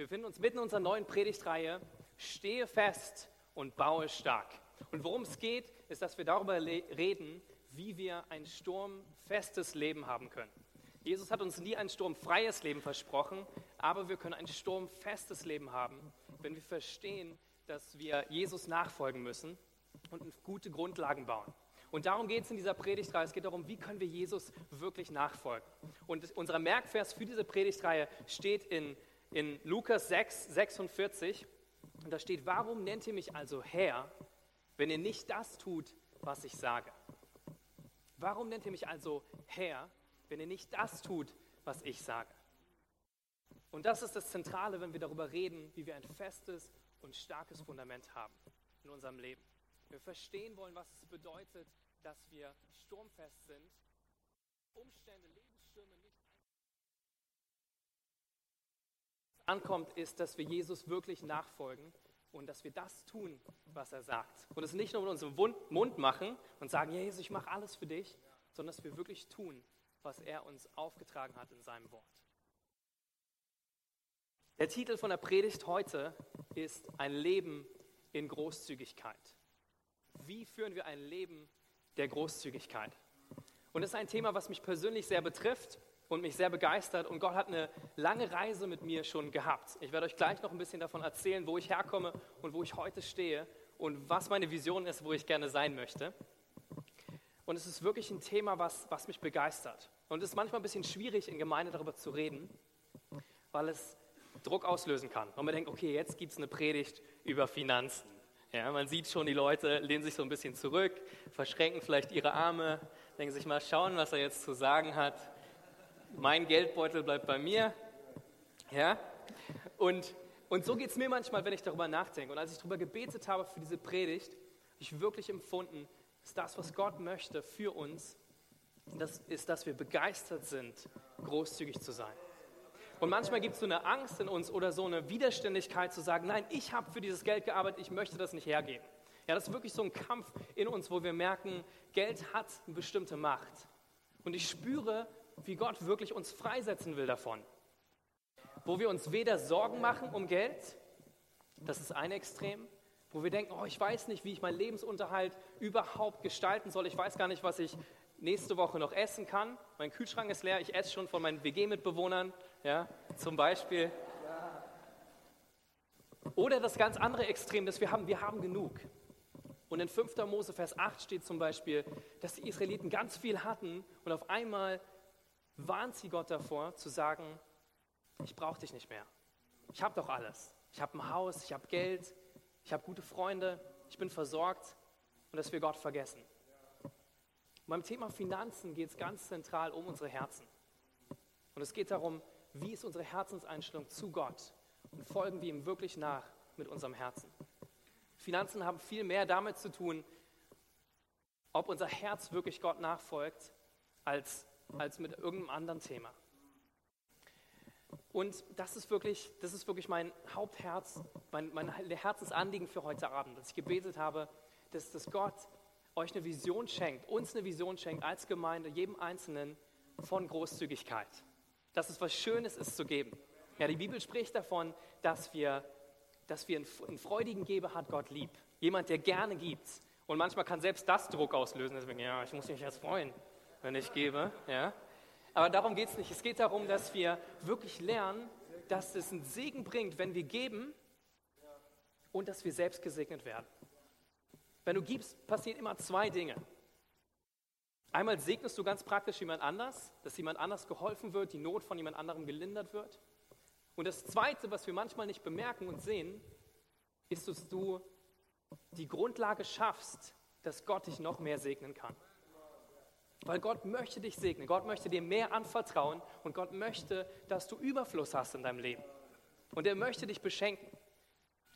Wir befinden uns mitten in unserer neuen Predigtreihe Stehe fest und baue stark. Und worum es geht, ist, dass wir darüber reden, wie wir ein sturmfestes Leben haben können. Jesus hat uns nie ein sturmfreies Leben versprochen, aber wir können ein sturmfestes Leben haben, wenn wir verstehen, dass wir Jesus nachfolgen müssen und gute Grundlagen bauen. Und darum geht es in dieser Predigtreihe. Es geht darum, wie können wir Jesus wirklich nachfolgen. Und unser Merkvers für diese Predigtreihe steht in in Lukas 6, 46. Und da steht, warum nennt ihr mich also Herr, wenn ihr nicht das tut, was ich sage? Warum nennt ihr mich also Herr, wenn ihr nicht das tut, was ich sage? Und das ist das Zentrale, wenn wir darüber reden, wie wir ein festes und starkes Fundament haben in unserem Leben. Wir verstehen wollen, was es bedeutet, dass wir sturmfest sind, Umstände, Lebensstürme nicht ankommt, ist, dass wir Jesus wirklich nachfolgen und dass wir das tun, was er sagt. Und es nicht nur mit unserem Mund machen und sagen, Jesus, ich mache alles für dich, sondern dass wir wirklich tun, was er uns aufgetragen hat in seinem Wort. Der Titel von der Predigt heute ist Ein Leben in Großzügigkeit. Wie führen wir ein Leben der Großzügigkeit? Und das ist ein Thema, was mich persönlich sehr betrifft und mich sehr begeistert. Und Gott hat eine lange Reise mit mir schon gehabt. Ich werde euch gleich noch ein bisschen davon erzählen, wo ich herkomme und wo ich heute stehe und was meine Vision ist, wo ich gerne sein möchte. Und es ist wirklich ein Thema, was, was mich begeistert. Und es ist manchmal ein bisschen schwierig, in Gemeinde darüber zu reden, weil es Druck auslösen kann. Und man denkt, okay, jetzt gibt es eine Predigt über Finanzen. Ja, man sieht schon, die Leute lehnen sich so ein bisschen zurück, verschränken vielleicht ihre Arme, denken sich mal, schauen, was er jetzt zu sagen hat mein Geldbeutel bleibt bei mir. Ja? Und, und so geht es mir manchmal, wenn ich darüber nachdenke. Und als ich darüber gebetet habe für diese Predigt, habe ich wirklich empfunden, dass das, was Gott möchte für uns, das ist, dass wir begeistert sind, großzügig zu sein. Und manchmal gibt es so eine Angst in uns oder so eine Widerständigkeit zu sagen, nein, ich habe für dieses Geld gearbeitet, ich möchte das nicht hergeben. Ja, das ist wirklich so ein Kampf in uns, wo wir merken, Geld hat eine bestimmte Macht. Und ich spüre, wie Gott wirklich uns freisetzen will davon. Wo wir uns weder Sorgen machen um Geld, das ist ein Extrem, wo wir denken, oh, ich weiß nicht, wie ich meinen Lebensunterhalt überhaupt gestalten soll, ich weiß gar nicht, was ich nächste Woche noch essen kann. Mein Kühlschrank ist leer, ich esse schon von meinen WG-Mitbewohnern, ja, zum Beispiel. Oder das ganz andere Extrem, das wir haben, wir haben genug. Und in 5. Mose, Vers 8 steht zum Beispiel, dass die Israeliten ganz viel hatten und auf einmal warnt sie Gott davor, zu sagen, ich brauche dich nicht mehr. Ich habe doch alles. Ich habe ein Haus, ich habe Geld, ich habe gute Freunde, ich bin versorgt und dass wir Gott vergessen. beim Thema Finanzen geht es ganz zentral um unsere Herzen. Und es geht darum, wie ist unsere Herzenseinstellung zu Gott und folgen wir ihm wirklich nach mit unserem Herzen. Finanzen haben viel mehr damit zu tun, ob unser Herz wirklich Gott nachfolgt, als als mit irgendeinem anderen Thema. Und das ist wirklich, das ist wirklich mein Hauptherz, mein, mein Herzensanliegen für heute Abend, dass ich gebetet habe, dass, dass Gott euch eine Vision schenkt, uns eine Vision schenkt als Gemeinde, jedem Einzelnen von Großzügigkeit. Dass es was Schönes ist zu geben. Ja, die Bibel spricht davon, dass wir, dass wir einen, freudigen Geber hat Gott lieb. Jemand, der gerne gibt. Und manchmal kann selbst das Druck auslösen. Deswegen, ja, ich muss mich jetzt freuen wenn ich gebe. Ja? Aber darum geht es nicht. Es geht darum, dass wir wirklich lernen, dass es einen Segen bringt, wenn wir geben und dass wir selbst gesegnet werden. Wenn du gibst, passieren immer zwei Dinge. Einmal segnest du ganz praktisch jemand anders, dass jemand anders geholfen wird, die Not von jemand anderem gelindert wird. Und das Zweite, was wir manchmal nicht bemerken und sehen, ist, dass du die Grundlage schaffst, dass Gott dich noch mehr segnen kann. Weil Gott möchte dich segnen, Gott möchte dir mehr anvertrauen und Gott möchte, dass du Überfluss hast in deinem Leben. Und er möchte dich beschenken.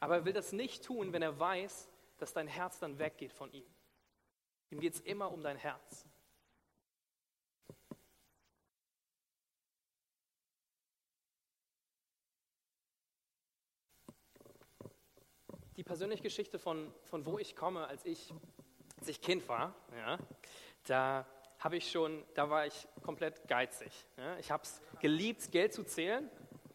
Aber er will das nicht tun, wenn er weiß, dass dein Herz dann weggeht von ihm. Ihm geht es immer um dein Herz. Die persönliche Geschichte von, von wo ich komme, als ich, als ich Kind war, ja, da habe ich schon, da war ich komplett geizig. Ja. Ich habe es geliebt, Geld zu zählen.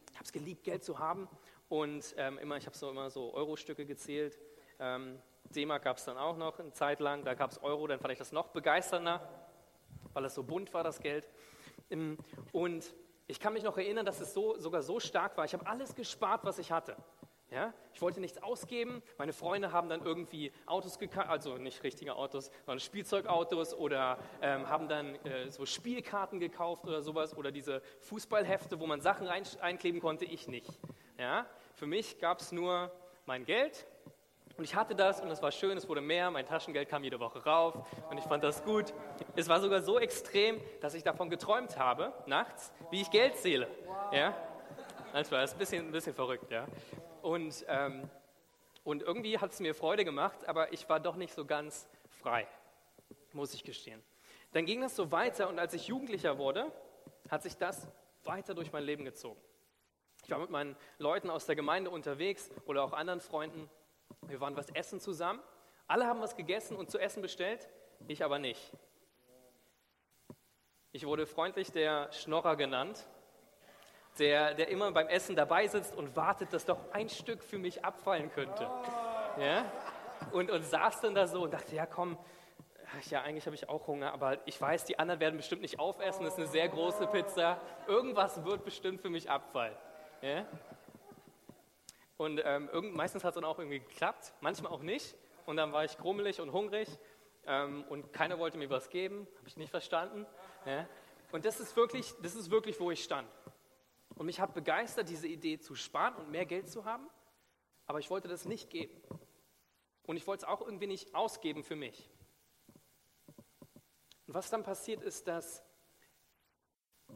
Ich habe es geliebt, Geld zu haben. und ähm, immer, ich habe so immer so Euro-Stücke gezählt. Ähm, D-Mark gab es dann auch noch eine Zeit lang, da gab es Euro, dann fand ich das noch begeisternder, weil es so bunt war, das Geld. Ähm, und ich kann mich noch erinnern, dass es so, sogar so stark war. Ich habe alles gespart, was ich hatte. Ja? Ich wollte nichts ausgeben. Meine Freunde haben dann irgendwie Autos gekauft, also nicht richtige Autos, sondern Spielzeugautos oder ähm, haben dann äh, so Spielkarten gekauft oder sowas oder diese Fußballhefte, wo man Sachen rein, einkleben konnte. Ich nicht. Ja? Für mich gab es nur mein Geld und ich hatte das und es war schön, es wurde mehr, mein Taschengeld kam jede Woche rauf und ich fand das gut. Es war sogar so extrem, dass ich davon geträumt habe, nachts, wie ich Geld zähle. Ja? Manchmal ist ein bisschen, ein bisschen verrückt, ja. Und, ähm, und irgendwie hat es mir Freude gemacht, aber ich war doch nicht so ganz frei, muss ich gestehen. Dann ging das so weiter und als ich Jugendlicher wurde, hat sich das weiter durch mein Leben gezogen. Ich war mit meinen Leuten aus der Gemeinde unterwegs oder auch anderen Freunden. Wir waren was essen zusammen. Alle haben was gegessen und zu essen bestellt, ich aber nicht. Ich wurde freundlich der Schnorrer genannt der, der immer beim Essen dabei sitzt und wartet, dass doch ein Stück für mich abfallen könnte. Ja? Und, und saß dann da so und dachte, ja komm, ja, eigentlich habe ich auch Hunger, aber ich weiß, die anderen werden bestimmt nicht aufessen, das ist eine sehr große Pizza. Irgendwas wird bestimmt für mich abfallen. Ja? Und ähm, meistens hat es dann auch irgendwie geklappt, manchmal auch nicht. Und dann war ich grummelig und hungrig ähm, und keiner wollte mir was geben, habe ich nicht verstanden. Ja? Und das ist, wirklich, das ist wirklich, wo ich stand. Und mich hat begeistert, diese Idee zu sparen und mehr Geld zu haben, aber ich wollte das nicht geben. Und ich wollte es auch irgendwie nicht ausgeben für mich. Und was dann passiert ist, dass,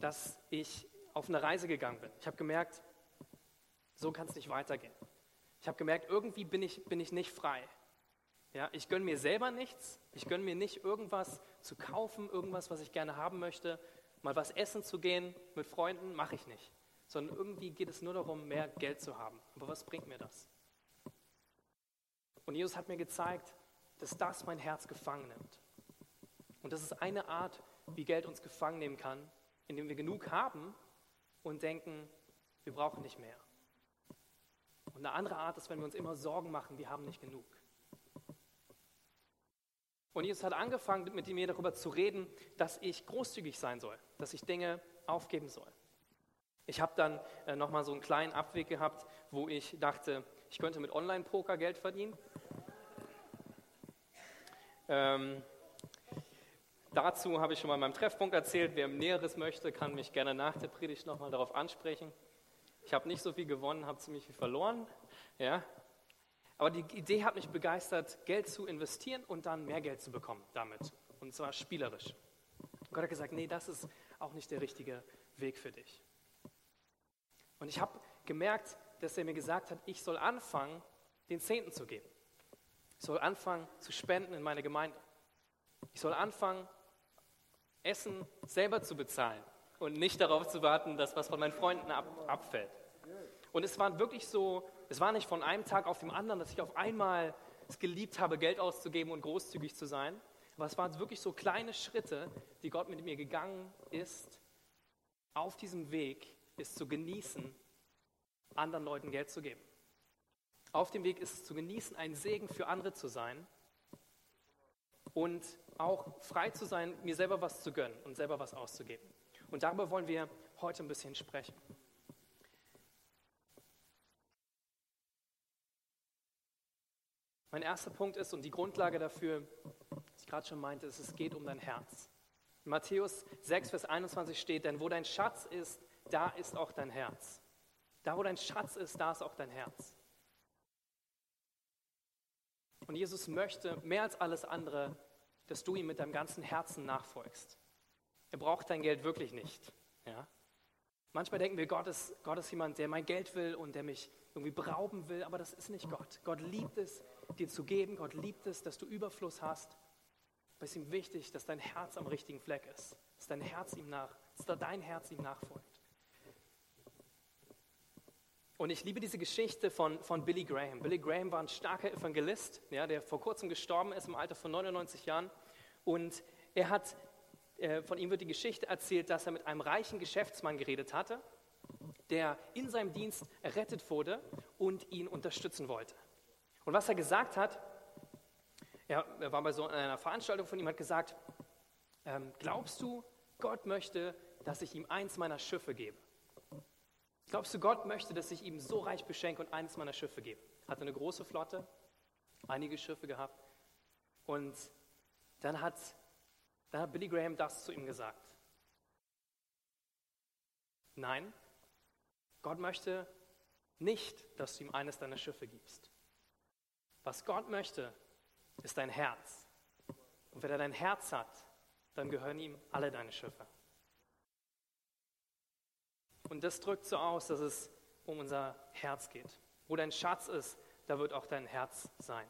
dass ich auf eine Reise gegangen bin. Ich habe gemerkt, so kann es nicht weitergehen. Ich habe gemerkt, irgendwie bin ich, bin ich nicht frei. Ja, ich gönne mir selber nichts, ich gönne mir nicht irgendwas zu kaufen, irgendwas, was ich gerne haben möchte. Mal was essen zu gehen mit Freunden, mache ich nicht sondern irgendwie geht es nur darum, mehr Geld zu haben. Aber was bringt mir das? Und Jesus hat mir gezeigt, dass das mein Herz gefangen nimmt. Und das ist eine Art, wie Geld uns gefangen nehmen kann, indem wir genug haben und denken, wir brauchen nicht mehr. Und eine andere Art ist, wenn wir uns immer Sorgen machen, wir haben nicht genug. Und Jesus hat angefangen, mit mir darüber zu reden, dass ich großzügig sein soll, dass ich Dinge aufgeben soll. Ich habe dann äh, nochmal so einen kleinen Abweg gehabt, wo ich dachte, ich könnte mit Online-Poker Geld verdienen. Ähm, dazu habe ich schon mal in meinem Treffpunkt erzählt. Wer Näheres möchte, kann mich gerne nach der Predigt nochmal darauf ansprechen. Ich habe nicht so viel gewonnen, habe ziemlich viel verloren. Ja. Aber die Idee hat mich begeistert, Geld zu investieren und dann mehr Geld zu bekommen damit. Und zwar spielerisch. Gott hat gesagt, nee, das ist auch nicht der richtige Weg für dich. Und ich habe gemerkt, dass er mir gesagt hat, ich soll anfangen, den Zehnten zu geben. Ich soll anfangen zu spenden in meine Gemeinde. Ich soll anfangen, Essen selber zu bezahlen und nicht darauf zu warten, dass was von meinen Freunden ab, abfällt. Und es war wirklich so, es war nicht von einem Tag auf den anderen, dass ich auf einmal es geliebt habe, Geld auszugeben und großzügig zu sein. Aber es waren wirklich so kleine Schritte, die Gott mit mir gegangen ist, auf diesem Weg ist zu genießen, anderen Leuten Geld zu geben. Auf dem Weg ist es zu genießen, ein Segen für andere zu sein und auch frei zu sein, mir selber was zu gönnen und selber was auszugeben. Und darüber wollen wir heute ein bisschen sprechen. Mein erster Punkt ist, und die Grundlage dafür, was ich gerade schon meinte, ist, es geht um dein Herz. In Matthäus 6, Vers 21 steht, denn wo dein Schatz ist, da ist auch dein Herz. Da, wo dein Schatz ist, da ist auch dein Herz. Und Jesus möchte mehr als alles andere, dass du ihm mit deinem ganzen Herzen nachfolgst. Er braucht dein Geld wirklich nicht. Ja? Manchmal denken wir, Gott ist, Gott ist jemand, der mein Geld will und der mich irgendwie berauben will, aber das ist nicht Gott. Gott liebt es, dir zu geben. Gott liebt es, dass du Überfluss hast. Aber es ist ihm wichtig, dass dein Herz am richtigen Fleck ist. Dass dein Herz ihm nach, dass dein Herz ihm nachfolgt. Und ich liebe diese Geschichte von, von Billy Graham. Billy Graham war ein starker Evangelist, ja, der vor kurzem gestorben ist im Alter von 99 Jahren. Und er hat, äh, von ihm wird die Geschichte erzählt, dass er mit einem reichen Geschäftsmann geredet hatte. der in seinem Dienst errettet wurde und ihn unterstützen wollte. Und was er gesagt hat, er, er war bei so einer Veranstaltung von ihm, hat gesagt, ähm, glaubst du, Gott möchte, dass ich ihm eins meiner Schiffe gebe? Glaubst du, Gott möchte, dass ich ihm so reich beschenke und eins meiner Schiffe gebe? Hatte eine große Flotte, einige Schiffe gehabt. Und dann hat, dann hat Billy Graham das zu ihm gesagt. Nein, Gott möchte nicht, dass du ihm eines deiner Schiffe gibst. Was Gott möchte, ist dein Herz. Und wenn er dein Herz hat, dann gehören ihm alle deine Schiffe. Und das drückt so aus, dass es um unser Herz geht. Wo dein Schatz ist, da wird auch dein Herz sein.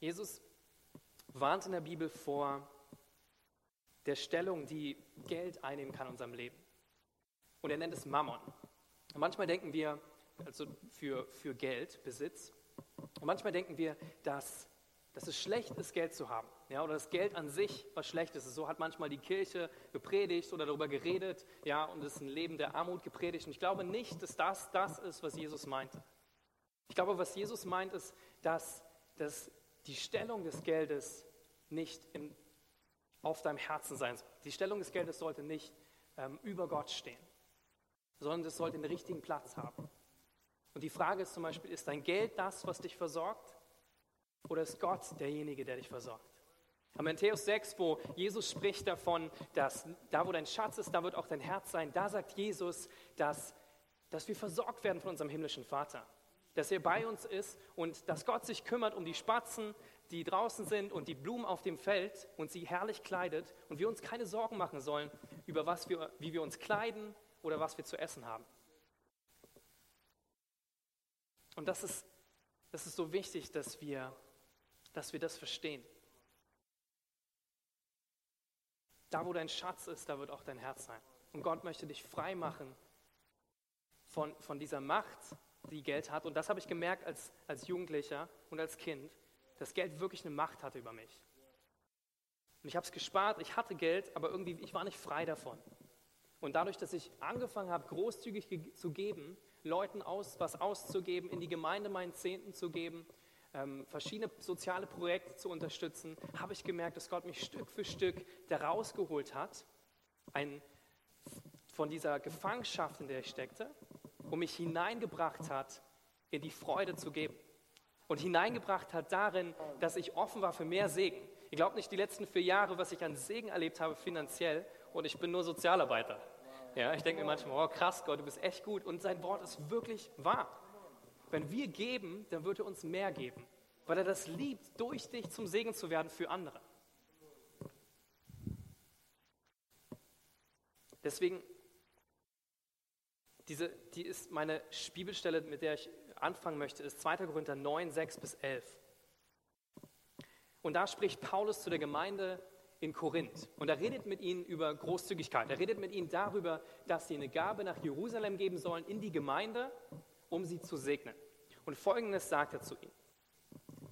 Jesus warnt in der Bibel vor der Stellung, die Geld einnehmen kann in unserem Leben. Und er nennt es Mammon. Und manchmal denken wir, also für, für Geld, Besitz, und manchmal denken wir, dass, dass es schlecht ist, Geld zu haben. Ja, oder dass Geld an sich was Schlechtes ist. So hat manchmal die Kirche gepredigt oder darüber geredet, ja, und es ist ein Leben der Armut gepredigt. Und ich glaube nicht, dass das das ist, was Jesus meinte. Ich glaube, was Jesus meint, ist, dass, dass die Stellung des Geldes nicht im, auf deinem Herzen sein soll. Die Stellung des Geldes sollte nicht ähm, über Gott stehen, sondern es sollte den richtigen Platz haben. Und die Frage ist zum Beispiel, ist dein Geld das, was dich versorgt? Oder ist Gott derjenige, der dich versorgt? Am Matthäus 6, wo Jesus spricht davon, dass da, wo dein Schatz ist, da wird auch dein Herz sein, da sagt Jesus, dass, dass wir versorgt werden von unserem himmlischen Vater. Dass er bei uns ist und dass Gott sich kümmert um die Spatzen, die draußen sind und die Blumen auf dem Feld und sie herrlich kleidet und wir uns keine Sorgen machen sollen über was wir, wie wir uns kleiden oder was wir zu essen haben. Und das ist, das ist so wichtig, dass wir, dass wir das verstehen. Da, wo dein Schatz ist, da wird auch dein Herz sein. Und Gott möchte dich frei machen von, von dieser Macht, die Geld hat. Und das habe ich gemerkt als, als Jugendlicher und als Kind, dass Geld wirklich eine Macht hatte über mich. Und ich habe es gespart, ich hatte Geld, aber irgendwie, ich war nicht frei davon. Und dadurch, dass ich angefangen habe, großzügig zu geben, Leuten aus, was auszugeben, in die Gemeinde meinen Zehnten zu geben, ähm, verschiedene soziale Projekte zu unterstützen, habe ich gemerkt, dass Gott mich Stück für Stück da rausgeholt hat, ein, von dieser Gefangenschaft, in der ich steckte, und mich hineingebracht hat, in die Freude zu geben. Und hineingebracht hat darin, dass ich offen war für mehr Segen. Ich glaube nicht die letzten vier Jahre, was ich an Segen erlebt habe finanziell, und ich bin nur Sozialarbeiter. Ja, ich denke mir manchmal, oh krass, Gott, du bist echt gut. Und sein Wort ist wirklich wahr. Wenn wir geben, dann wird er uns mehr geben, weil er das liebt, durch dich zum Segen zu werden für andere. Deswegen, diese, die ist meine Bibelstelle, mit der ich anfangen möchte, ist 2. Korinther 9, 6 bis 11. Und da spricht Paulus zu der Gemeinde in Korinth. Und er redet mit ihnen über Großzügigkeit. Er redet mit ihnen darüber, dass sie eine Gabe nach Jerusalem geben sollen in die Gemeinde, um sie zu segnen. Und folgendes sagt er zu ihnen.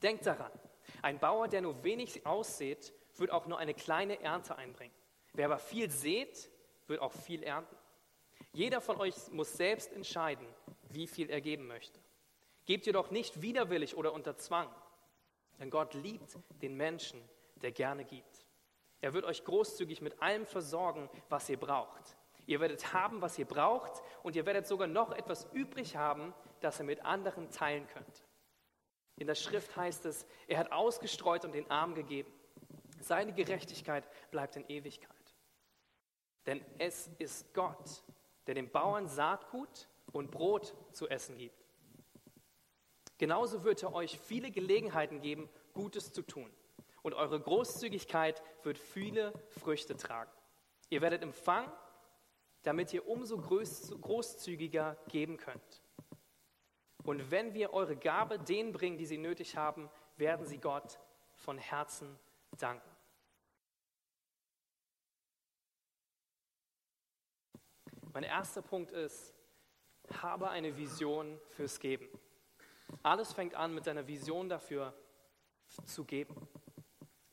Denkt daran, ein Bauer, der nur wenig aussät, wird auch nur eine kleine Ernte einbringen. Wer aber viel sät, wird auch viel ernten. Jeder von euch muss selbst entscheiden, wie viel er geben möchte. Gebt jedoch nicht widerwillig oder unter Zwang, denn Gott liebt den Menschen, der gerne gibt. Er wird euch großzügig mit allem versorgen, was ihr braucht. Ihr werdet haben, was ihr braucht, und ihr werdet sogar noch etwas übrig haben, das ihr mit anderen teilen könnt. In der Schrift heißt es, er hat ausgestreut und den Arm gegeben. Seine Gerechtigkeit bleibt in Ewigkeit. Denn es ist Gott, der den Bauern Saatgut und Brot zu essen gibt. Genauso wird er euch viele Gelegenheiten geben, Gutes zu tun und eure Großzügigkeit wird viele Früchte tragen. Ihr werdet empfangen, damit ihr umso großzügiger geben könnt. Und wenn wir eure Gabe denen bringen, die sie nötig haben, werden sie Gott von Herzen danken. Mein erster Punkt ist, habe eine Vision fürs Geben. Alles fängt an mit deiner Vision dafür zu geben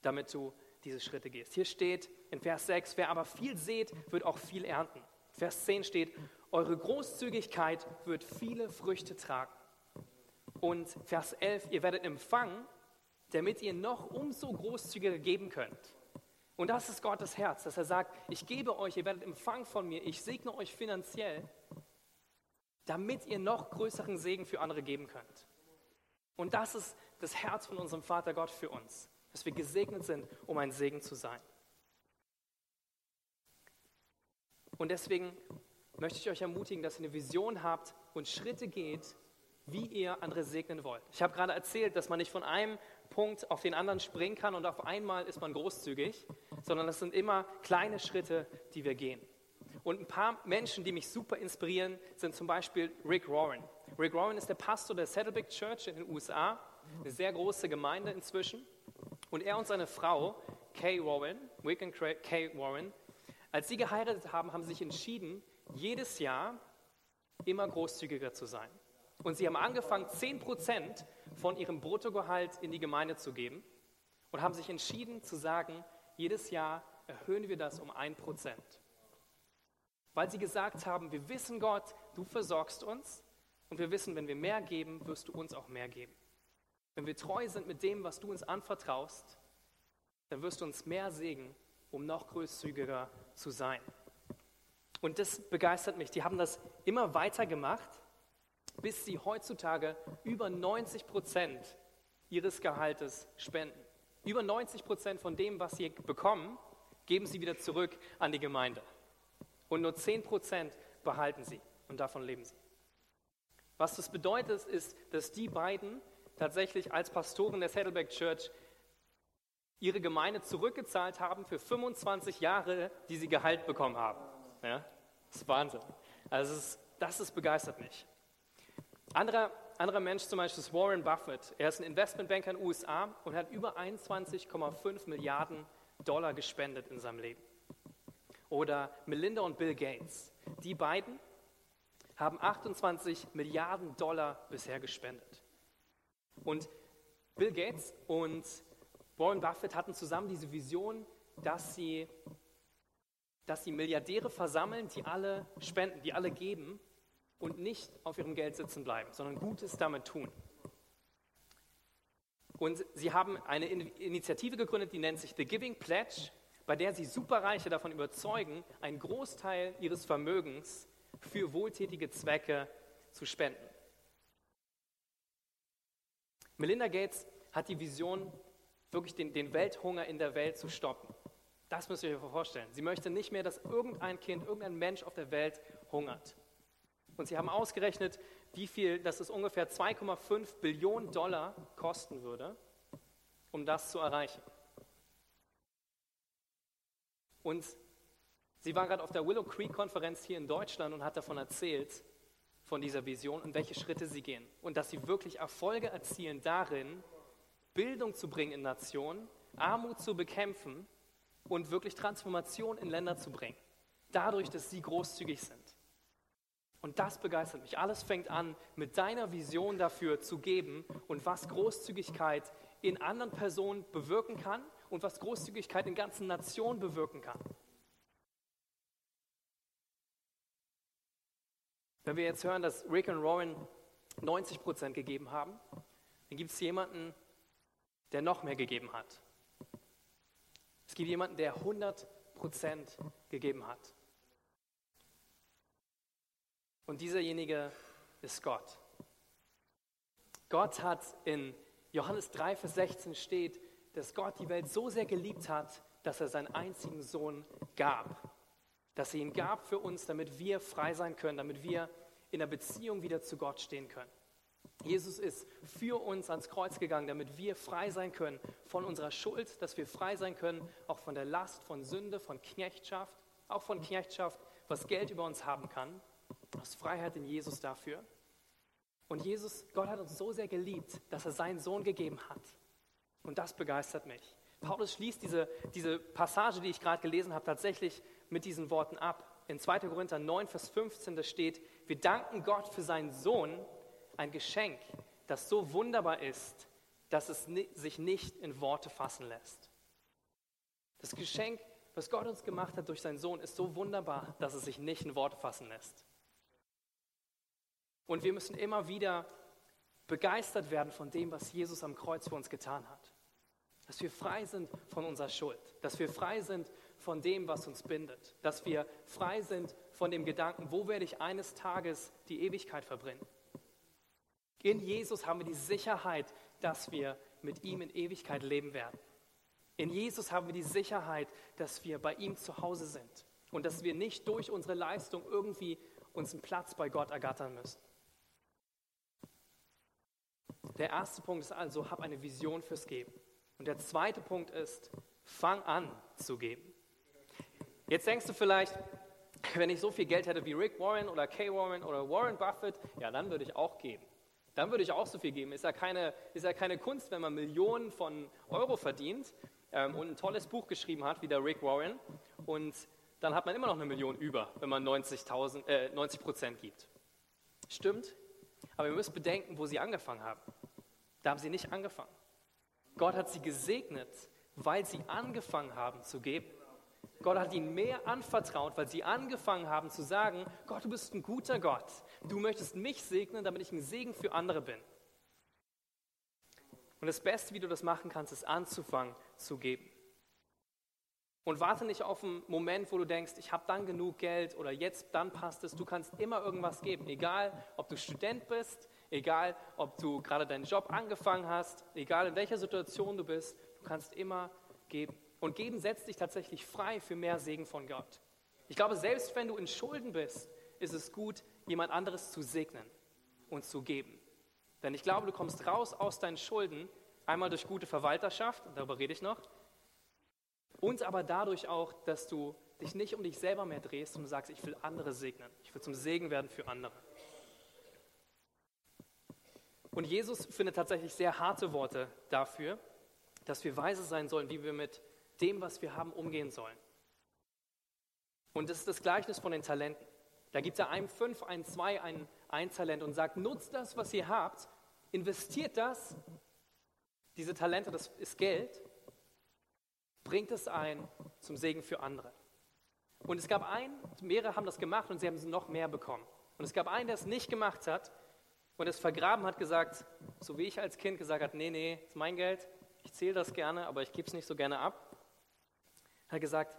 damit du diese Schritte gehst. Hier steht in Vers 6, wer aber viel sät, wird auch viel ernten. Vers 10 steht, eure Großzügigkeit wird viele Früchte tragen. Und Vers 11, ihr werdet empfangen, damit ihr noch umso großzügiger geben könnt. Und das ist Gottes Herz, dass er sagt, ich gebe euch, ihr werdet empfangen von mir, ich segne euch finanziell, damit ihr noch größeren Segen für andere geben könnt. Und das ist das Herz von unserem Vater Gott für uns, dass wir gesegnet sind, um ein Segen zu sein. Und deswegen möchte ich euch ermutigen, dass ihr eine Vision habt und Schritte geht, wie ihr andere segnen wollt. Ich habe gerade erzählt, dass man nicht von einem Punkt auf den anderen springen kann und auf einmal ist man großzügig, sondern das sind immer kleine Schritte, die wir gehen. Und ein paar Menschen, die mich super inspirieren, sind zum Beispiel Rick Warren. Rick Warren ist der Pastor der Saddleback Church in den USA, eine sehr große Gemeinde inzwischen. Und er und seine Frau, Kay Warren, Rick und Kay Warren, als sie geheiratet haben, haben sie sich entschieden, jedes Jahr immer großzügiger zu sein. Und sie haben angefangen, 10% von ihrem Bruttogehalt in die Gemeinde zu geben und haben sich entschieden zu sagen, jedes Jahr erhöhen wir das um 1%. Weil sie gesagt haben, wir wissen Gott, du versorgst uns und wir wissen, wenn wir mehr geben, wirst du uns auch mehr geben. Wenn wir treu sind mit dem, was du uns anvertraust, dann wirst du uns mehr segnen, um noch großzügiger zu sein. Und das begeistert mich. Die haben das immer weiter gemacht bis sie heutzutage über 90 Prozent ihres Gehaltes spenden. Über 90 Prozent von dem, was sie bekommen, geben sie wieder zurück an die Gemeinde. Und nur 10 Prozent behalten sie und davon leben sie. Was das bedeutet, ist, dass die beiden tatsächlich als Pastoren der Saddleback Church ihre Gemeinde zurückgezahlt haben für 25 Jahre, die sie Gehalt bekommen haben. Ja? Das ist Wahnsinn. Also das, ist, das ist begeistert mich. Anderer, anderer Mensch zum Beispiel ist Warren Buffett. Er ist ein Investmentbanker in den USA und hat über 21,5 Milliarden Dollar gespendet in seinem Leben. Oder Melinda und Bill Gates. Die beiden haben 28 Milliarden Dollar bisher gespendet. Und Bill Gates und Warren Buffett hatten zusammen diese Vision, dass sie, dass sie Milliardäre versammeln, die alle spenden, die alle geben und nicht auf ihrem Geld sitzen bleiben, sondern Gutes damit tun. Und sie haben eine Initiative gegründet, die nennt sich The Giving Pledge, bei der sie Superreiche davon überzeugen, einen Großteil ihres Vermögens für wohltätige Zwecke zu spenden. Melinda Gates hat die Vision, wirklich den, den Welthunger in der Welt zu stoppen. Das müsst ihr euch vorstellen. Sie möchte nicht mehr, dass irgendein Kind, irgendein Mensch auf der Welt hungert. Und sie haben ausgerechnet, wie viel, dass es ungefähr 2,5 Billionen Dollar kosten würde, um das zu erreichen. Und sie war gerade auf der Willow Creek Konferenz hier in Deutschland und hat davon erzählt, von dieser Vision und welche Schritte sie gehen. Und dass sie wirklich Erfolge erzielen darin, Bildung zu bringen in Nationen, Armut zu bekämpfen und wirklich Transformation in Länder zu bringen. Dadurch, dass sie großzügig sind. Und das begeistert mich. Alles fängt an, mit deiner Vision dafür zu geben und was Großzügigkeit in anderen Personen bewirken kann und was Großzügigkeit in ganzen Nationen bewirken kann. Wenn wir jetzt hören, dass Rick und Warren 90 Prozent gegeben haben, dann gibt es jemanden, der noch mehr gegeben hat. Es gibt jemanden, der 100 Prozent gegeben hat. Und dieserjenige ist Gott. Gott hat in Johannes 3, Vers 16 steht, dass Gott die Welt so sehr geliebt hat, dass er seinen einzigen Sohn gab. Dass er ihn gab für uns, damit wir frei sein können, damit wir in der Beziehung wieder zu Gott stehen können. Jesus ist für uns ans Kreuz gegangen, damit wir frei sein können von unserer Schuld, dass wir frei sein können, auch von der Last, von Sünde, von Knechtschaft, auch von Knechtschaft, was Geld über uns haben kann. Hast Freiheit in Jesus dafür. Und Jesus, Gott hat uns so sehr geliebt, dass er seinen Sohn gegeben hat. Und das begeistert mich. Paulus schließt diese, diese Passage, die ich gerade gelesen habe, tatsächlich mit diesen Worten ab. In 2. Korinther 9, Vers 15, da steht, wir danken Gott für seinen Sohn, ein Geschenk, das so wunderbar ist, dass es sich nicht in Worte fassen lässt. Das Geschenk, was Gott uns gemacht hat durch seinen Sohn, ist so wunderbar, dass es sich nicht in Worte fassen lässt. Und wir müssen immer wieder begeistert werden von dem, was Jesus am Kreuz für uns getan hat. Dass wir frei sind von unserer Schuld, dass wir frei sind von dem, was uns bindet, dass wir frei sind von dem Gedanken, wo werde ich eines Tages die Ewigkeit verbringen. In Jesus haben wir die Sicherheit, dass wir mit ihm in Ewigkeit leben werden. In Jesus haben wir die Sicherheit, dass wir bei ihm zu Hause sind und dass wir nicht durch unsere Leistung irgendwie uns einen Platz bei Gott ergattern müssen. Der erste Punkt ist also, hab eine Vision fürs Geben. Und der zweite Punkt ist, fang an zu geben. Jetzt denkst du vielleicht, wenn ich so viel Geld hätte wie Rick Warren oder Kay Warren oder Warren Buffett, ja, dann würde ich auch geben. Dann würde ich auch so viel geben. Ist ja keine, ist ja keine Kunst, wenn man Millionen von Euro verdient ähm, und ein tolles Buch geschrieben hat, wie der Rick Warren. Und dann hat man immer noch eine Million über, wenn man 90, äh, 90 Prozent gibt. Stimmt, aber ihr müsst bedenken, wo sie angefangen haben. Da haben sie nicht angefangen. Gott hat sie gesegnet, weil sie angefangen haben zu geben. Gott hat ihnen mehr anvertraut, weil sie angefangen haben zu sagen, Gott, du bist ein guter Gott. Du möchtest mich segnen, damit ich ein Segen für andere bin. Und das Beste, wie du das machen kannst, ist anzufangen zu geben. Und warte nicht auf einen Moment, wo du denkst, ich habe dann genug Geld oder jetzt, dann passt es. Du kannst immer irgendwas geben, egal ob du Student bist, egal ob du gerade deinen Job angefangen hast, egal in welcher Situation du bist, du kannst immer geben. Und geben setzt dich tatsächlich frei für mehr Segen von Gott. Ich glaube, selbst wenn du in Schulden bist, ist es gut, jemand anderes zu segnen und zu geben. Denn ich glaube, du kommst raus aus deinen Schulden, einmal durch gute Verwalterschaft, darüber rede ich noch, und aber dadurch auch, dass du dich nicht um dich selber mehr drehst und sagst, ich will andere segnen, ich will zum Segen werden für andere. Und Jesus findet tatsächlich sehr harte Worte dafür, dass wir weise sein sollen, wie wir mit dem, was wir haben, umgehen sollen. Und das ist das Gleichnis von den Talenten. Da gibt er einem fünf, einem zwei, ein, ein Talent und sagt, nutzt das, was ihr habt, investiert das, diese Talente, das ist Geld, bringt es ein zum Segen für andere. Und es gab einen, mehrere haben das gemacht und sie haben noch mehr bekommen. Und es gab einen, der es nicht gemacht hat und es vergraben hat, gesagt, so wie ich als Kind gesagt habe, nee, nee, ist mein Geld, ich zähle das gerne, aber ich gebe es nicht so gerne ab. Er hat gesagt,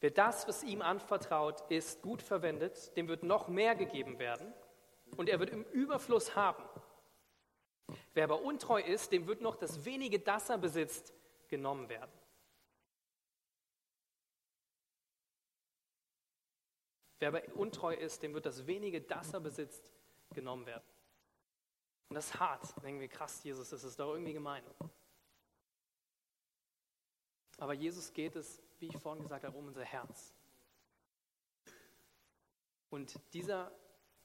wer das, was ihm anvertraut ist, gut verwendet, dem wird noch mehr gegeben werden und er wird im Überfluss haben. Wer aber untreu ist, dem wird noch das wenige, das er besitzt, genommen werden. Wer aber untreu ist, dem wird das wenige, das er besitzt, genommen werden. Und das ist hart. Denken wir, krass, Jesus, das ist doch irgendwie gemein. Aber Jesus geht es, wie ich vorhin gesagt habe, um unser Herz. Und dieser,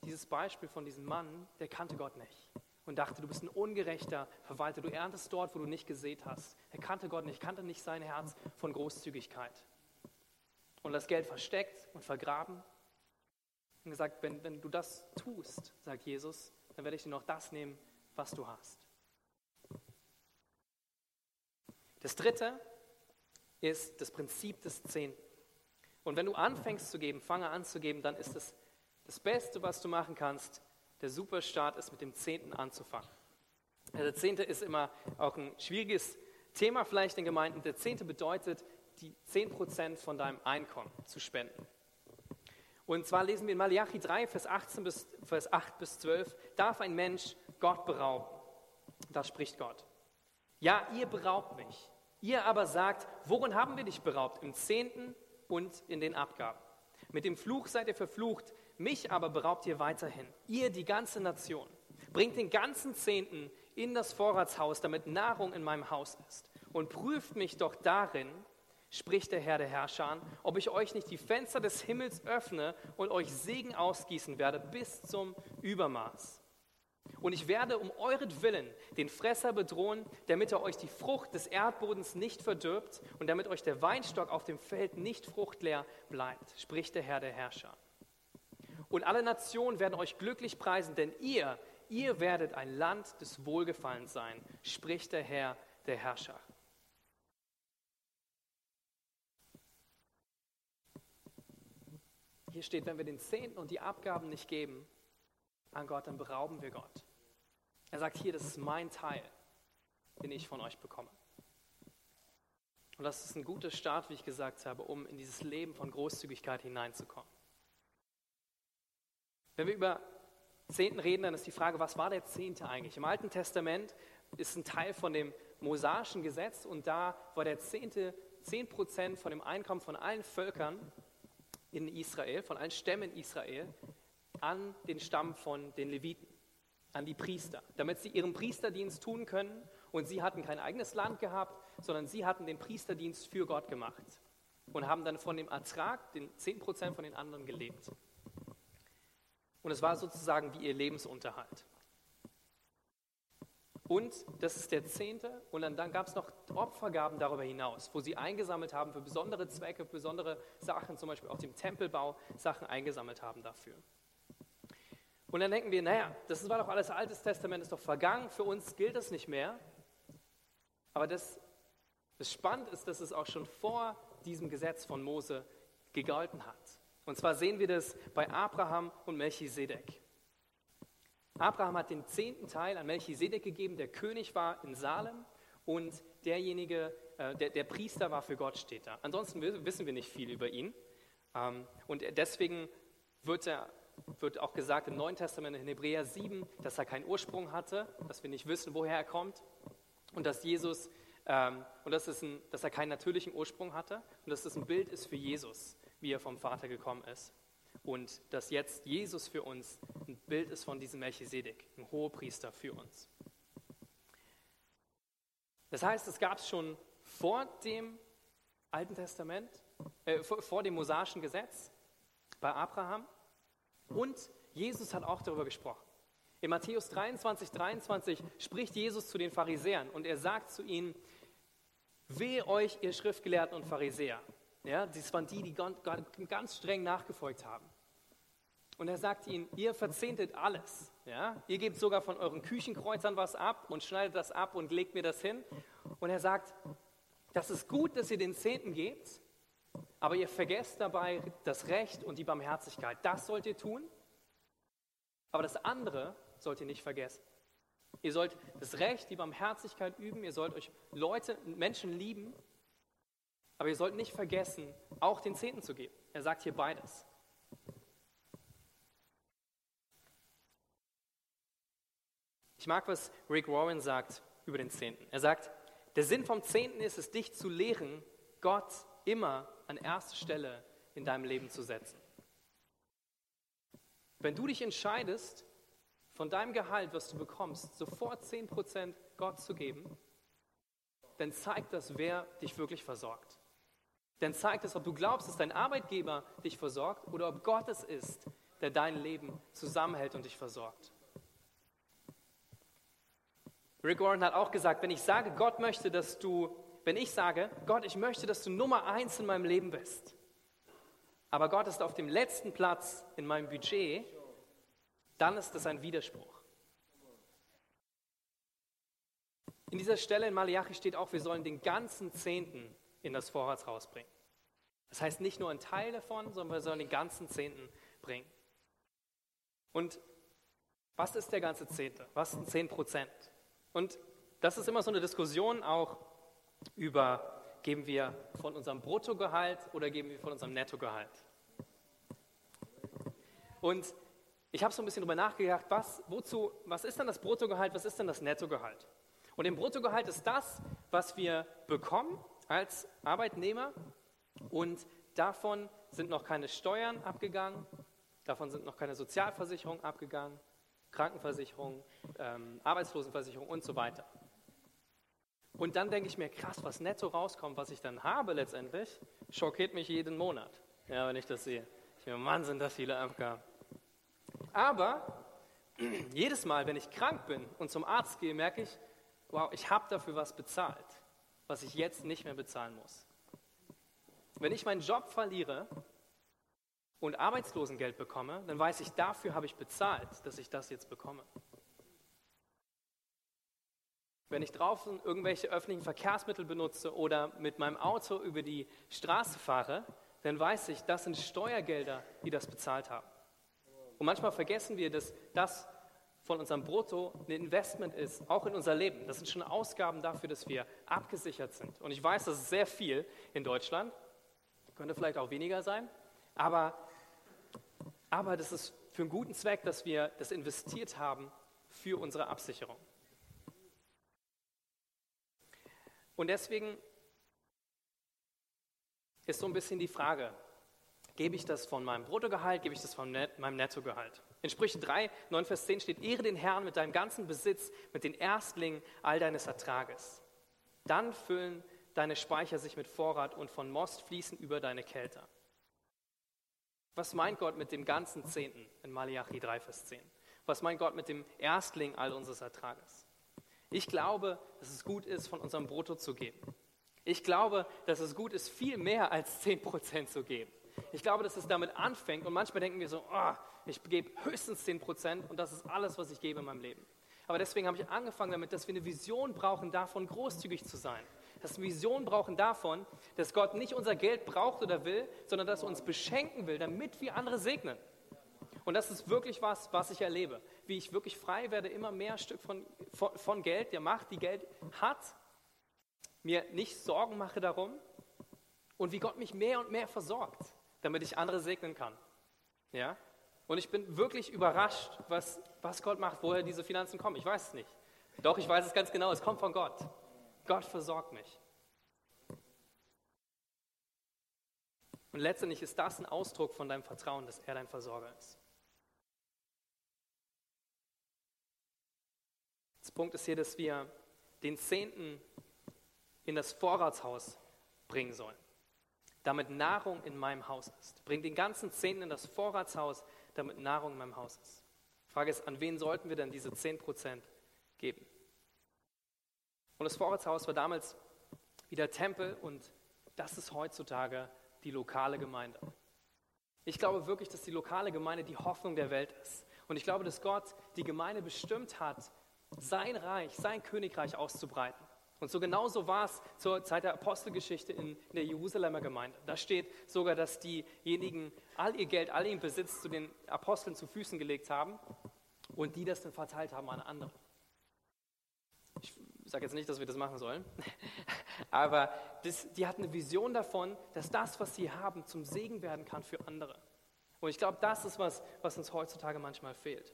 dieses Beispiel von diesem Mann, der kannte Gott nicht und dachte, du bist ein ungerechter Verwalter, du erntest dort, wo du nicht gesät hast. Er kannte Gott nicht, kannte nicht sein Herz von Großzügigkeit. Und das Geld versteckt und vergraben. Und gesagt, wenn, wenn du das tust, sagt Jesus, dann werde ich dir noch das nehmen, was du hast. Das dritte ist das Prinzip des Zehnten. Und wenn du anfängst zu geben, fange an zu geben, dann ist es das Beste, was du machen kannst. Der Superstart ist mit dem Zehnten anzufangen. Der Zehnte ist immer auch ein schwieriges Thema vielleicht in Gemeinden. Der Zehnte bedeutet, die 10% von deinem Einkommen zu spenden. Und zwar lesen wir in Malachi 3, Vers, 18 bis, Vers 8 bis 12, darf ein Mensch Gott berauben? Da spricht Gott. Ja, ihr beraubt mich. Ihr aber sagt, worin haben wir dich beraubt? Im Zehnten und in den Abgaben. Mit dem Fluch seid ihr verflucht, mich aber beraubt ihr weiterhin. Ihr, die ganze Nation. Bringt den ganzen Zehnten in das Vorratshaus, damit Nahrung in meinem Haus ist. Und prüft mich doch darin, spricht der Herr der Herrscher, ob ich euch nicht die Fenster des Himmels öffne und euch Segen ausgießen werde bis zum Übermaß. Und ich werde um euretwillen den Fresser bedrohen, damit er euch die Frucht des Erdbodens nicht verdirbt und damit euch der Weinstock auf dem Feld nicht fruchtleer bleibt, spricht der Herr der Herrscher. Und alle Nationen werden euch glücklich preisen, denn ihr, ihr werdet ein Land des Wohlgefallens sein, spricht der Herr der Herrscher. Hier steht, wenn wir den Zehnten und die Abgaben nicht geben, an Gott, dann berauben wir Gott. Er sagt hier, das ist mein Teil, den ich von euch bekomme. Und das ist ein guter Start, wie ich gesagt habe, um in dieses Leben von Großzügigkeit hineinzukommen. Wenn wir über Zehnten reden, dann ist die Frage, was war der Zehnte eigentlich? Im Alten Testament ist ein Teil von dem mosaischen Gesetz und da war der Zehnte 10 Prozent von dem Einkommen von allen Völkern in Israel, von allen Stämmen Israel, an den Stamm von den Leviten, an die Priester, damit sie ihren Priesterdienst tun können. Und sie hatten kein eigenes Land gehabt, sondern sie hatten den Priesterdienst für Gott gemacht und haben dann von dem Ertrag, den 10 Prozent von den anderen gelebt. Und es war sozusagen wie ihr Lebensunterhalt. Und das ist der zehnte. Und dann, dann gab es noch Opfergaben darüber hinaus, wo sie eingesammelt haben für besondere Zwecke, besondere Sachen, zum Beispiel auch dem Tempelbau, Sachen eingesammelt haben dafür. Und dann denken wir, naja, das war doch alles Altes Testament, ist doch vergangen, für uns gilt das nicht mehr. Aber das, das Spannende ist, dass es auch schon vor diesem Gesetz von Mose gegolten hat. Und zwar sehen wir das bei Abraham und Melchisedek. Abraham hat den zehnten Teil an Melchisedek gegeben, der König war in Salem und derjenige, äh, der, der, Priester war für Gott, steht da. Ansonsten wissen wir nicht viel über ihn. Ähm, und deswegen wird, er, wird auch gesagt im Neuen Testament in Hebräer 7, dass er keinen Ursprung hatte, dass wir nicht wissen, woher er kommt und dass Jesus ähm, und dass, ein, dass er keinen natürlichen Ursprung hatte und dass das ein Bild ist für Jesus, wie er vom Vater gekommen ist und dass jetzt Jesus für uns ein Bild ist von diesem Melchisedek, ein Hohepriester für uns. Das heißt, es gab es schon vor dem Alten Testament, äh, vor, vor dem mosaischen Gesetz bei Abraham und Jesus hat auch darüber gesprochen. In Matthäus 23, 23 spricht Jesus zu den Pharisäern und er sagt zu ihnen, wehe euch, ihr Schriftgelehrten und Pharisäer. Ja, das waren die, die ganz streng nachgefolgt haben. Und er sagt ihnen, ihr verzehntet alles. Ja? Ihr gebt sogar von euren Küchenkreuzern was ab und schneidet das ab und legt mir das hin. Und er sagt, das ist gut, dass ihr den Zehnten gebt, aber ihr vergesst dabei das Recht und die Barmherzigkeit. Das sollt ihr tun, aber das andere sollt ihr nicht vergessen. Ihr sollt das Recht, die Barmherzigkeit üben, ihr sollt euch Leute, Menschen lieben, aber ihr sollt nicht vergessen, auch den Zehnten zu geben. Er sagt hier beides. Ich mag, was Rick Warren sagt über den Zehnten. Er sagt, der Sinn vom Zehnten ist es, dich zu lehren, Gott immer an erste Stelle in deinem Leben zu setzen. Wenn du dich entscheidest, von deinem Gehalt, was du bekommst, sofort 10% Gott zu geben, dann zeigt das, wer dich wirklich versorgt. Dann zeigt es, ob du glaubst, dass dein Arbeitgeber dich versorgt oder ob Gott es ist, der dein Leben zusammenhält und dich versorgt. Rick Warren hat auch gesagt, wenn ich sage, Gott möchte, dass du, wenn ich sage, Gott, ich möchte, dass du Nummer eins in meinem Leben bist, aber Gott ist auf dem letzten Platz in meinem Budget, dann ist das ein Widerspruch. In dieser Stelle in Malachi steht auch, wir sollen den ganzen Zehnten in das Vorratshaus bringen. Das heißt nicht nur ein Teil davon, sondern wir sollen den ganzen Zehnten bringen. Und was ist der ganze Zehnte? Was sind zehn Prozent? Und das ist immer so eine Diskussion auch über, geben wir von unserem Bruttogehalt oder geben wir von unserem Nettogehalt. Und ich habe so ein bisschen darüber nachgedacht, was, wozu, was ist denn das Bruttogehalt, was ist denn das Nettogehalt? Und im Bruttogehalt ist das, was wir bekommen als Arbeitnehmer und davon sind noch keine Steuern abgegangen, davon sind noch keine Sozialversicherungen abgegangen, Krankenversicherung, ähm, Arbeitslosenversicherung und so weiter. Und dann denke ich mir, krass, was netto rauskommt, was ich dann habe letztendlich, schockiert mich jeden Monat, ja, wenn ich das sehe. Ich mir, Mann, sind das viele Abgaben. Aber jedes Mal, wenn ich krank bin und zum Arzt gehe, merke ich, wow, ich habe dafür was bezahlt, was ich jetzt nicht mehr bezahlen muss. Wenn ich meinen Job verliere, und Arbeitslosengeld bekomme, dann weiß ich, dafür habe ich bezahlt, dass ich das jetzt bekomme. Wenn ich draußen irgendwelche öffentlichen Verkehrsmittel benutze oder mit meinem Auto über die Straße fahre, dann weiß ich, das sind Steuergelder, die das bezahlt haben. Und manchmal vergessen wir, dass das von unserem Brutto ein Investment ist, auch in unser Leben. Das sind schon Ausgaben dafür, dass wir abgesichert sind. Und ich weiß, das ist sehr viel in Deutschland, könnte vielleicht auch weniger sein, aber, aber das ist für einen guten Zweck, dass wir das investiert haben für unsere Absicherung. Und deswegen ist so ein bisschen die Frage, gebe ich das von meinem Bruttogehalt, gebe ich das von meinem Nettogehalt? In Sprüche 3, 9, Vers 10 steht, ehre den Herrn mit deinem ganzen Besitz, mit den Erstlingen all deines Ertrages. Dann füllen deine Speicher sich mit Vorrat und von Most fließen über deine Kelter. Was meint Gott mit dem ganzen Zehnten in Malachi 3, Vers 10? Was meint Gott mit dem Erstling all unseres Ertrages? Ich glaube, dass es gut ist, von unserem Brutto zu geben. Ich glaube, dass es gut ist, viel mehr als 10% zu geben. Ich glaube, dass es damit anfängt und manchmal denken wir so, oh, ich gebe höchstens 10% und das ist alles, was ich gebe in meinem Leben. Aber deswegen habe ich angefangen damit, dass wir eine Vision brauchen, davon großzügig zu sein. Dass wir eine Vision brauchen davon, dass Gott nicht unser Geld braucht oder will, sondern dass er uns beschenken will, damit wir andere segnen. Und das ist wirklich was, was ich erlebe. Wie ich wirklich frei werde, immer mehr Stück von, von, von Geld, der Macht, die Geld hat, mir nicht Sorgen mache darum und wie Gott mich mehr und mehr versorgt, damit ich andere segnen kann. Ja? Und ich bin wirklich überrascht, was, was Gott macht, woher diese Finanzen kommen. Ich weiß es nicht. Doch, ich weiß es ganz genau, es kommt von Gott. Gott versorgt mich. Und letztendlich ist das ein Ausdruck von deinem Vertrauen, dass er dein Versorger ist. Das Punkt ist hier, dass wir den Zehnten in das Vorratshaus bringen sollen, damit Nahrung in meinem Haus ist. Bring den ganzen Zehnten in das Vorratshaus, damit Nahrung in meinem Haus ist. Die Frage ist, an wen sollten wir denn diese 10% geben? Und das Vorratshaus war damals wie der Tempel und das ist heutzutage die lokale Gemeinde. Ich glaube wirklich, dass die lokale Gemeinde die Hoffnung der Welt ist. Und ich glaube, dass Gott die Gemeinde bestimmt hat, sein Reich, sein Königreich auszubreiten. Und so genauso war es zur Zeit der Apostelgeschichte in, der Jerusalemer Gemeinde. Da steht sogar, dass diejenigen all ihr Geld, all ihren Besitz zu den Aposteln zu Füßen gelegt haben und die das dann verteilt haben an andere. Ich sage jetzt nicht, dass wir das machen sollen, aber das, die hatten eine Vision davon, dass das, was sie haben, zum Segen werden kann für andere. Und ich glaube, das ist was, was uns heutzutage manchmal fehlt.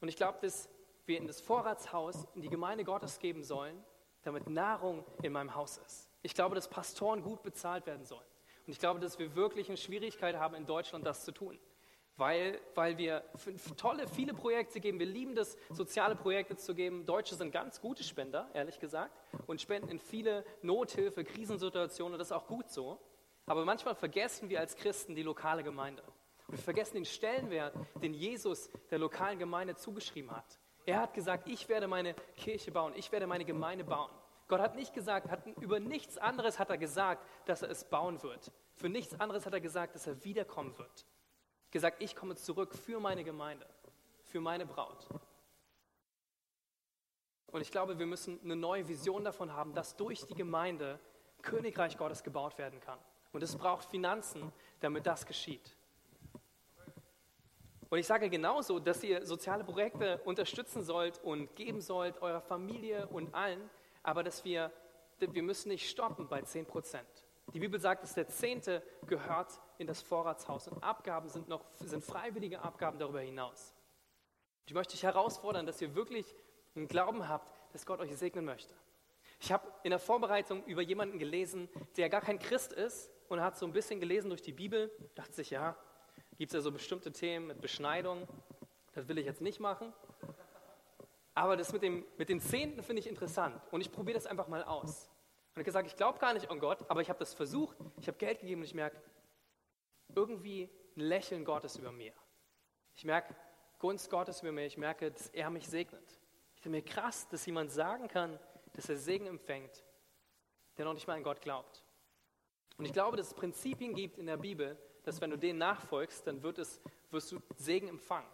Und ich glaube, dass wir in das Vorratshaus, in die Gemeinde Gottes geben sollen, damit Nahrung in meinem Haus ist. Ich glaube, dass Pastoren gut bezahlt werden sollen. Und ich glaube, dass wir wirklich eine Schwierigkeit haben, in Deutschland das zu tun. Weil, weil wir tolle, viele Projekte geben. Wir lieben das, soziale Projekte zu geben. Deutsche sind ganz gute Spender, ehrlich gesagt, und spenden in viele Nothilfe, Krisensituationen. Und das ist auch gut so. Aber manchmal vergessen wir als Christen die lokale Gemeinde. Wir vergessen den Stellenwert, den Jesus der lokalen Gemeinde zugeschrieben hat. Er hat gesagt, ich werde meine Kirche bauen, ich werde meine Gemeinde bauen. Gott hat nicht gesagt, hat, über nichts anderes hat er gesagt, dass er es bauen wird. Für nichts anderes hat er gesagt, dass er wiederkommen wird. Gesagt, ich komme zurück für meine Gemeinde, für meine Braut. Und ich glaube, wir müssen eine neue Vision davon haben, dass durch die Gemeinde Königreich Gottes gebaut werden kann. Und es braucht Finanzen, damit das geschieht. Und ich sage genauso, dass ihr soziale Projekte unterstützen sollt und geben sollt, eurer Familie und allen, aber dass wir, wir müssen nicht stoppen bei 10 Prozent. Die Bibel sagt, dass der Zehnte gehört in das Vorratshaus und Abgaben sind noch sind freiwillige Abgaben darüber hinaus. Ich möchte dich herausfordern, dass ihr wirklich einen Glauben habt, dass Gott euch segnen möchte. Ich habe in der Vorbereitung über jemanden gelesen, der gar kein Christ ist und hat so ein bisschen gelesen durch die Bibel, dachte sich, ja, gibt es ja so bestimmte Themen mit Beschneidung. Das will ich jetzt nicht machen. Aber das mit, dem, mit den Zehnten finde ich interessant. Und ich probiere das einfach mal aus. Und ich habe gesagt, ich glaube gar nicht an Gott, aber ich habe das versucht. Ich habe Geld gegeben und ich merke, irgendwie ein Lächeln Gottes über mir. Ich merke Gunst Gottes über mir. Ich merke, dass er mich segnet. Ich finde mir krass, dass jemand sagen kann, dass er Segen empfängt, der noch nicht mal an Gott glaubt. Und ich glaube, dass es Prinzipien gibt in der Bibel, dass wenn du denen nachfolgst, dann wird es, wirst du Segen empfangen,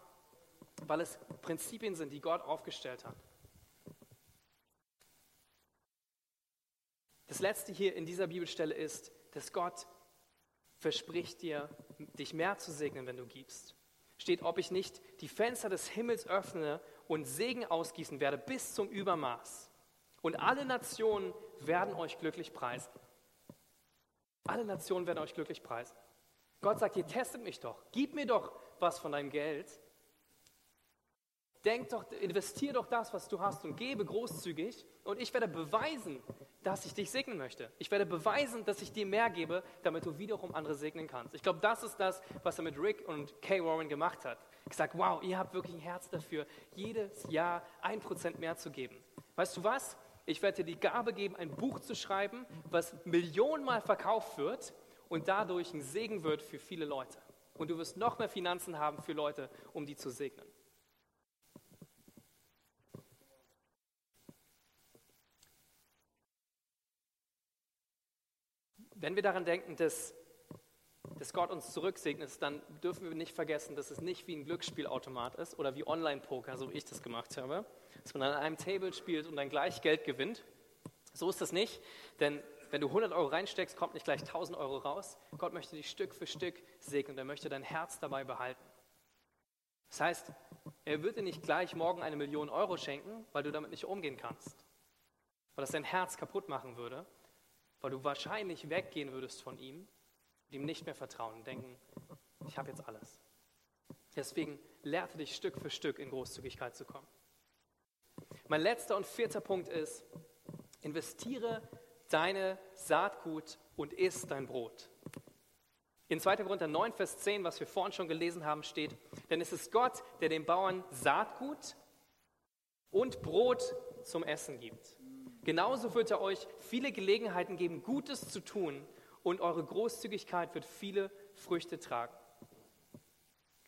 weil es Prinzipien sind, die Gott aufgestellt hat. Das letzte hier in dieser Bibelstelle ist, dass Gott verspricht dir, dich mehr zu segnen, wenn du gibst. Steht, ob ich nicht die Fenster des Himmels öffne und Segen ausgießen werde bis zum Übermaß. Und alle Nationen werden euch glücklich preisen. Alle Nationen werden euch glücklich preisen. Gott sagt, ihr testet mich doch, gib mir doch was von deinem Geld. Denk doch, investier doch das, was du hast und gebe großzügig und ich werde beweisen, dass ich dich segnen möchte. Ich werde beweisen, dass ich dir mehr gebe, damit du wiederum andere segnen kannst. Ich glaube, das ist das, was er mit Rick und Kay Warren gemacht hat. Gesagt, wow, ihr habt wirklich ein Herz dafür, jedes Jahr ein Prozent mehr zu geben. Weißt du was? Ich werde dir die Gabe geben, ein Buch zu schreiben, was millionenmal verkauft wird und dadurch ein Segen wird für viele Leute. Und du wirst noch mehr Finanzen haben für Leute, um die zu segnen. Wenn wir daran denken, dass, dass Gott uns zurücksegnet, dann dürfen wir nicht vergessen, dass es nicht wie ein Glücksspielautomat ist oder wie Online-Poker, so wie ich das gemacht habe, dass man an einem Table spielt und dann gleich Geld gewinnt. So ist das nicht, denn wenn du 100 Euro reinsteckst, kommt nicht gleich 1000 Euro raus. Gott möchte dich Stück für Stück segnen und er möchte dein Herz dabei behalten. Das heißt, er wird dir nicht gleich morgen eine Million Euro schenken, weil du damit nicht umgehen kannst. Weil das dein Herz kaputt machen würde, weil du wahrscheinlich weggehen würdest von ihm und ihm nicht mehr vertrauen und denken, ich habe jetzt alles. Deswegen lehrte dich Stück für Stück in Großzügigkeit zu kommen. Mein letzter und vierter Punkt ist, investiere deine Saatgut und iss dein Brot. In 2. Korinther 9, Vers 10, was wir vorhin schon gelesen haben, steht, denn es ist Gott, der den Bauern Saatgut und Brot zum Essen gibt. Genauso wird er euch viele Gelegenheiten geben, Gutes zu tun und eure Großzügigkeit wird viele Früchte tragen.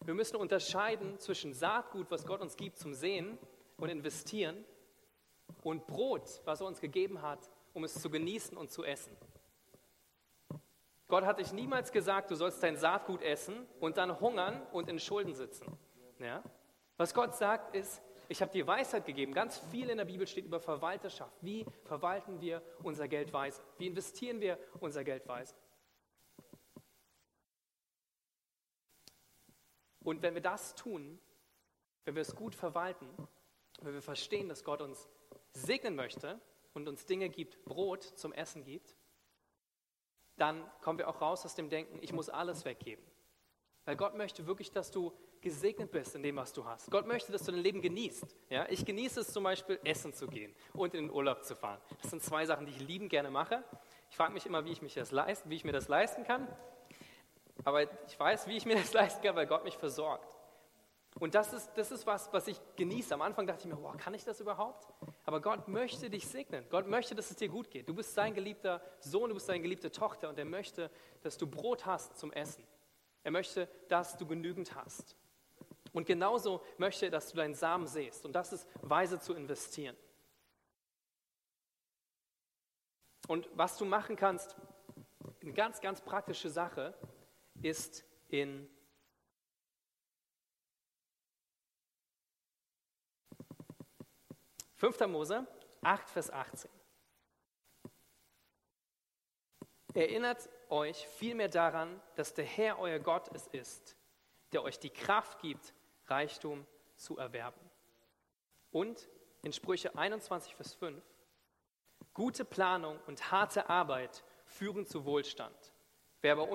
Wir müssen unterscheiden zwischen Saatgut, was Gott uns gibt zum Sehen und investieren, und Brot, was er uns gegeben hat um es zu genießen und zu essen. Gott hat dich niemals gesagt, du sollst dein Saatgut essen und dann hungern und in Schulden sitzen. Ja? Was Gott sagt ist, ich habe dir Weisheit gegeben. Ganz viel in der Bibel steht über Verwalterschaft. Wie verwalten wir unser Geld weise? Wie investieren wir unser Geld weise? Und wenn wir das tun, wenn wir es gut verwalten, wenn wir verstehen, dass Gott uns segnen möchte, und uns Dinge gibt, Brot zum Essen gibt, dann kommen wir auch raus aus dem Denken, ich muss alles weggeben. Weil Gott möchte wirklich, dass du gesegnet bist in dem, was du hast. Gott möchte, dass du dein Leben genießt. Ja, ich genieße es zum Beispiel, essen zu gehen und in den Urlaub zu fahren. Das sind zwei Sachen, die ich lieben gerne mache. Ich frage mich immer, wie ich, mich das leist, wie ich mir das leisten kann. Aber ich weiß, wie ich mir das leisten kann, weil Gott mich versorgt. Und das ist, das ist was, was ich genieße. Am Anfang dachte ich mir, boah, kann ich das überhaupt? Aber Gott möchte dich segnen. Gott möchte, dass es dir gut geht. Du bist sein geliebter Sohn, du bist seine geliebte Tochter und er möchte, dass du Brot hast zum Essen. Er möchte, dass du genügend hast. Und genauso möchte er, dass du deinen Samen säst. Und das ist weise zu investieren. Und was du machen kannst, eine ganz, ganz praktische Sache, ist in 5. Mose 8, Vers 18. Erinnert euch vielmehr daran, dass der Herr euer Gott es ist, der euch die Kraft gibt, Reichtum zu erwerben. Und in Sprüche 21, Vers 5, gute Planung und harte Arbeit führen zu Wohlstand. Wer aber,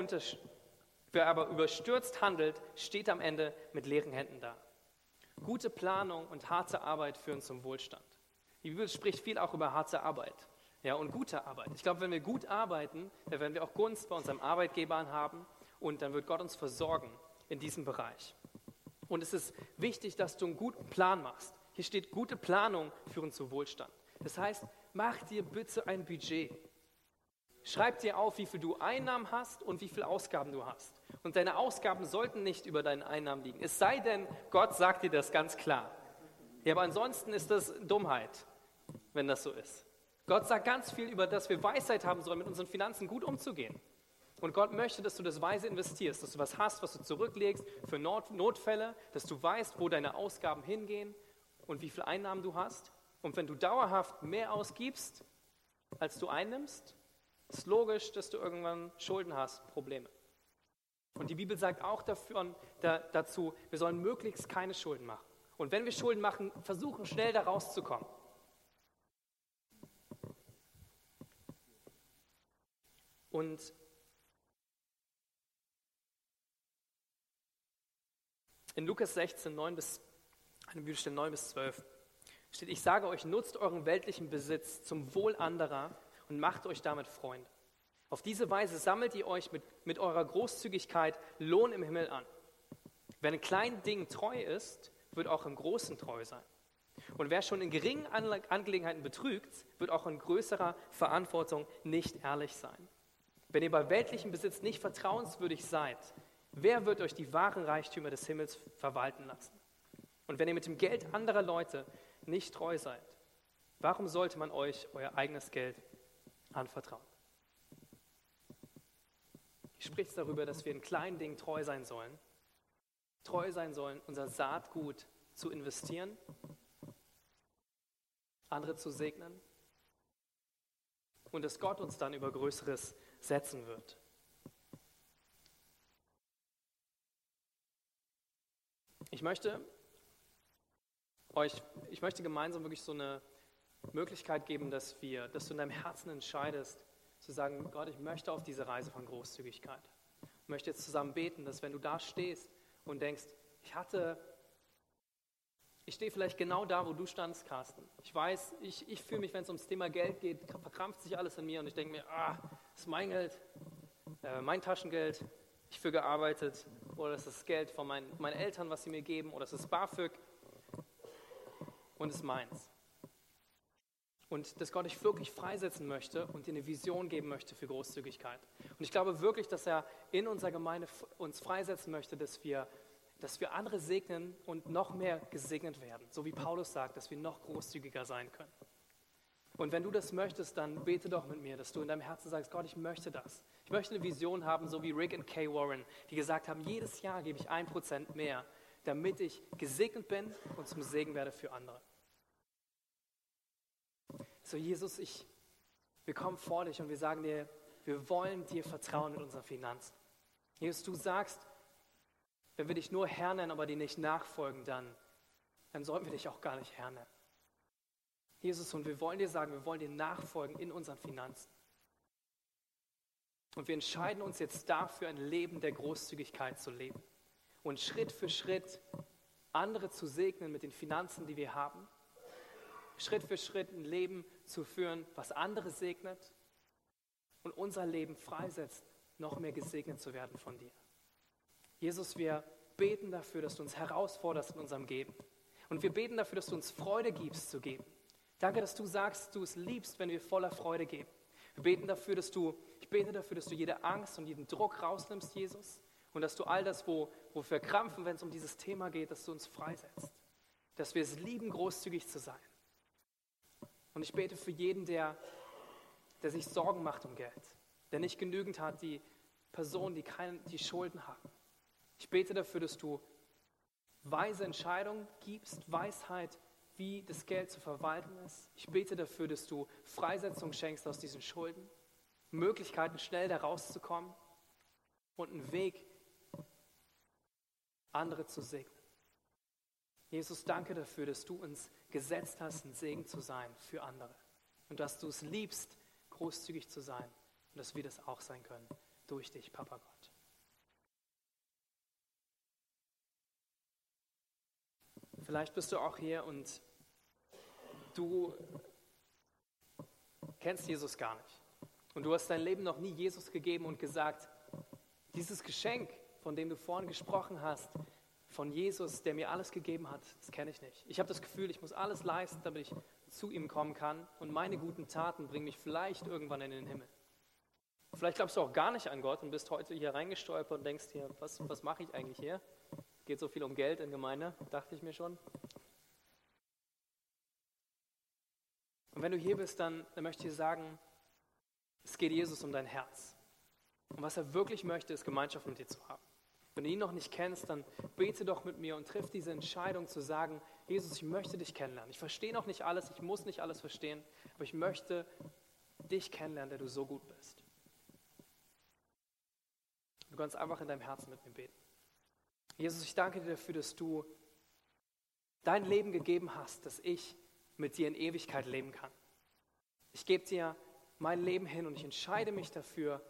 wer aber überstürzt handelt, steht am Ende mit leeren Händen da. Gute Planung und harte Arbeit führen zum Wohlstand. Die Bibel spricht viel auch über harte Arbeit ja, und gute Arbeit. Ich glaube, wenn wir gut arbeiten, dann werden wir auch Gunst bei unserem Arbeitgebern haben und dann wird Gott uns versorgen in diesem Bereich. Und es ist wichtig, dass du einen guten Plan machst. Hier steht, gute Planung führen zu Wohlstand. Das heißt, mach dir bitte ein Budget. Schreib dir auf, wie viel du Einnahmen hast und wie viele Ausgaben du hast. Und deine Ausgaben sollten nicht über deinen Einnahmen liegen. Es sei denn, Gott sagt dir das ganz klar. Ja, aber ansonsten ist das Dummheit wenn das so ist. Gott sagt ganz viel über, dass wir Weisheit haben sollen, mit unseren Finanzen gut umzugehen. Und Gott möchte, dass du das weise investierst, dass du was hast, was du zurücklegst für Not Notfälle, dass du weißt, wo deine Ausgaben hingehen und wie viele Einnahmen du hast. Und wenn du dauerhaft mehr ausgibst, als du einnimmst, ist logisch, dass du irgendwann Schulden hast, Probleme. Und die Bibel sagt auch dafür, da, dazu, wir sollen möglichst keine Schulden machen. Und wenn wir Schulden machen, versuchen schnell da rauszukommen. Und in Lukas 16, 9 bis, eine Bibelstelle 9 bis 12 steht, ich sage euch, nutzt euren weltlichen Besitz zum Wohl anderer und macht euch damit Freunde. Auf diese Weise sammelt ihr euch mit, mit eurer Großzügigkeit Lohn im Himmel an. Wer in kleinen Dingen treu ist, wird auch im Großen treu sein. Und wer schon in geringen Angelegenheiten betrügt, wird auch in größerer Verantwortung nicht ehrlich sein. Wenn ihr bei weltlichem Besitz nicht vertrauenswürdig seid, wer wird euch die wahren Reichtümer des Himmels verwalten lassen? Und wenn ihr mit dem Geld anderer Leute nicht treu seid, warum sollte man euch euer eigenes Geld anvertrauen? Ich spricht darüber, dass wir in kleinen Dingen treu sein sollen. Treu sein sollen, unser Saatgut zu investieren, andere zu segnen und dass Gott uns dann über Größeres setzen wird. Ich möchte euch, ich möchte gemeinsam wirklich so eine Möglichkeit geben, dass wir, dass du in deinem Herzen entscheidest, zu sagen, Gott, ich möchte auf diese Reise von Großzügigkeit. Ich möchte jetzt zusammen beten, dass wenn du da stehst und denkst, ich hatte, ich stehe vielleicht genau da, wo du standst, Carsten. Ich weiß, ich, ich fühle mich, wenn es ums Thema Geld geht, verkrampft sich alles in mir und ich denke mir, ah, das ist mein Geld, äh, mein Taschengeld, ich für gearbeitet oder das ist Geld von meinen, meinen Eltern, was sie mir geben oder das ist BAföG und es ist meins. Und dass Gott dich wirklich freisetzen möchte und dir eine Vision geben möchte für Großzügigkeit. Und ich glaube wirklich, dass er in unserer Gemeinde uns freisetzen möchte, dass wir, dass wir andere segnen und noch mehr gesegnet werden. So wie Paulus sagt, dass wir noch großzügiger sein können. Und wenn du das möchtest, dann bete doch mit mir, dass du in deinem Herzen sagst, Gott, ich möchte das. Ich möchte eine Vision haben, so wie Rick und Kay Warren, die gesagt haben, jedes Jahr gebe ich ein Prozent mehr, damit ich gesegnet bin und zum Segen werde für andere. So, Jesus, ich, wir kommen vor dich und wir sagen dir, wir wollen dir vertrauen in unseren Finanzen. Jesus, du sagst, wenn wir dich nur Herr nennen, aber dir nicht nachfolgen, dann, dann sollten wir dich auch gar nicht Herr nennen. Jesus, und wir wollen dir sagen, wir wollen dir nachfolgen in unseren Finanzen. Und wir entscheiden uns jetzt dafür, ein Leben der Großzügigkeit zu leben. Und Schritt für Schritt andere zu segnen mit den Finanzen, die wir haben. Schritt für Schritt ein Leben zu führen, was andere segnet und unser Leben freisetzt, noch mehr gesegnet zu werden von dir. Jesus, wir beten dafür, dass du uns herausforderst in unserem Geben. Und wir beten dafür, dass du uns Freude gibst zu geben. Danke, dass du sagst, du es liebst, wenn wir voller Freude geben. Wir beten dafür, dass du, ich bete dafür, dass du jede Angst und jeden Druck rausnimmst, Jesus. Und dass du all das, wo, wo wir krampfen, wenn es um dieses Thema geht, dass du uns freisetzt. Dass wir es lieben, großzügig zu sein. Und ich bete für jeden, der, der sich Sorgen macht um Geld, der nicht genügend hat, die Personen, die, keine, die Schulden haben. Ich bete dafür, dass du weise Entscheidungen gibst, Weisheit, wie das Geld zu verwalten ist. Ich bete dafür, dass du Freisetzung schenkst aus diesen Schulden, Möglichkeiten, schnell da rauszukommen und einen Weg, andere zu segnen. Jesus, danke dafür, dass du uns gesetzt hast, ein Segen zu sein für andere. Und dass du es liebst, großzügig zu sein. Und dass wir das auch sein können durch dich, Papa Gott. Vielleicht bist du auch hier und du kennst Jesus gar nicht. Und du hast dein Leben noch nie Jesus gegeben und gesagt, dieses Geschenk, von dem du vorhin gesprochen hast, von Jesus, der mir alles gegeben hat, das kenne ich nicht. Ich habe das Gefühl, ich muss alles leisten, damit ich zu ihm kommen kann und meine guten Taten bringen mich vielleicht irgendwann in den Himmel. Vielleicht glaubst du auch gar nicht an Gott und bist heute hier reingestolpert und denkst hier, was, was mache ich eigentlich hier? Geht so viel um Geld in Gemeinde, dachte ich mir schon. Und wenn du hier bist, dann, dann möchte ich dir sagen, es geht Jesus um dein Herz. Und was er wirklich möchte, ist Gemeinschaft mit dir zu haben. Wenn du ihn noch nicht kennst, dann bete doch mit mir und triff diese Entscheidung zu sagen, Jesus, ich möchte dich kennenlernen. Ich verstehe noch nicht alles, ich muss nicht alles verstehen, aber ich möchte dich kennenlernen, der du so gut bist. Du kannst einfach in deinem Herzen mit mir beten. Jesus, ich danke dir dafür, dass du dein Leben gegeben hast, dass ich mit dir in Ewigkeit leben kann. Ich gebe dir mein Leben hin und ich entscheide mich dafür,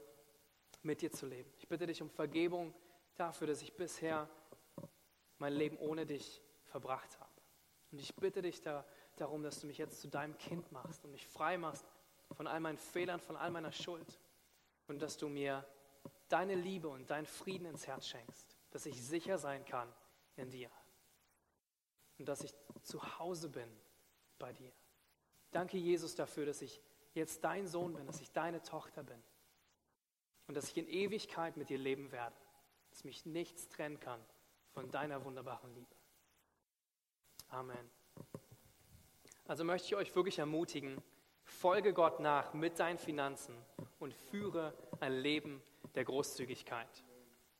mit dir zu leben. Ich bitte dich um Vergebung dafür, dass ich bisher mein Leben ohne dich verbracht habe. Und ich bitte dich da, darum, dass du mich jetzt zu deinem Kind machst und mich frei machst von all meinen Fehlern, von all meiner Schuld. Und dass du mir deine Liebe und deinen Frieden ins Herz schenkst, dass ich sicher sein kann in dir. Und dass ich zu Hause bin bei dir. Danke, Jesus, dafür, dass ich jetzt dein Sohn bin, dass ich deine Tochter bin. Und dass ich in Ewigkeit mit dir leben werde. Dass mich nichts trennen kann von deiner wunderbaren Liebe. Amen. Also möchte ich euch wirklich ermutigen, folge Gott nach mit deinen Finanzen und führe ein Leben der Großzügigkeit.